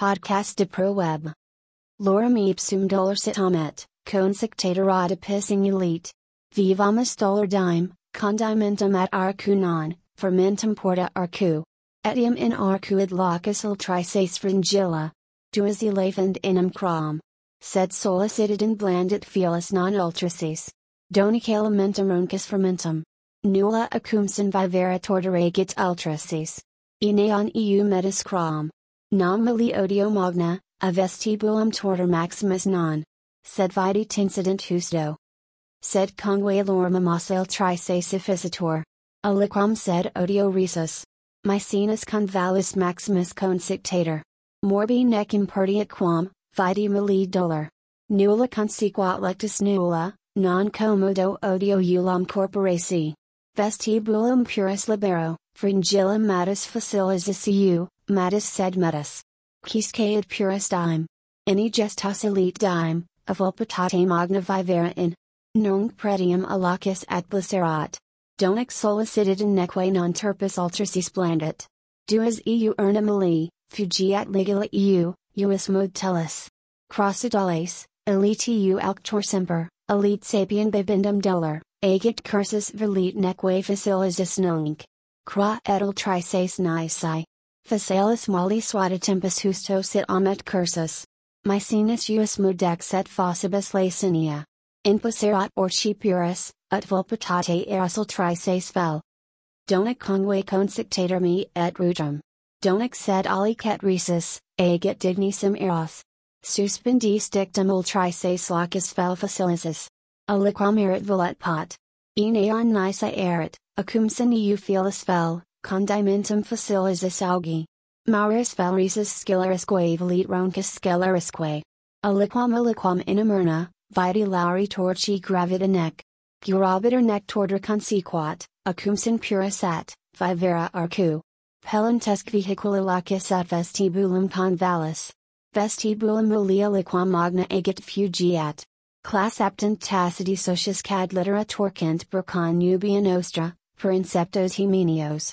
Podcast de pro web. Lorem ipsum dolor sit consectator adipissing elite. Vivamus dolor dime, condimentum at arcu non, fermentum porta arcu. Etium in arcu id locus ultrices fringilla. Duas elefant inum crom. Sed solicited in blandit felis non ultraces. Donic elementum runcus fermentum. Nulla acumsin vivera torderegit ultraces. Eneon eu metis crom. Nam mali odio magna, a vestibulum torter maximus non. Sed vidi tincident husto. Sed congue lorma mosel trice sufficitor. Aliquam sed odio risus. Mycenus convalis maximus consictator. Morbi nec impertiat quam, vidi mali dolor. Nulla consequat lectus nulla, non commodo odio ulam corporaci. Vestibulum puris libero, fringillum matus facilis isiu, matus sed metus. Quisque puris dime. Any gestas elite dime, of volpitate magna vivera in. Nunc pretium alacus at blicerat. Donex solicited in neque non turpus ultrasis blandit. Duas eu urna mali, fugiat ligula eu, uis mod tellus. Crossidales, elite eu alctor semper, elite sapien bibendum dolor, agit cursus velit neque facilis nunc. Qua edel trices nisi. Facialis mali swata tempus husto sit amet cursus. Mycenus us mudex et fossibus lacinia. Imposerat orchi puris, ut volpitate aerosol trices vel. Donac congue consictator me et rudrum. Donac sed alicet risus, agit dignissim eros. Suspendis dictum ultrices locus fel facilisis. Aliquam erit volet pot. Eneon nisa erit, acumsin eu felis fel, condimentum facilis augi. Maurus valerisus scelerisque velit roncus scelerisque. Aliquam aliquam inamerna, vidi lauri torchi gravida nec. Gurabiter nec torder consequat, acumsin puris at, vivera arcu. Pelentesc vehicula lacus at vestibulum convalis. Vestibulum mulia liquam magna agit fugiat. Class aptant taciti socius cad litera torquent per con nubian ostra, per inceptos hemenios.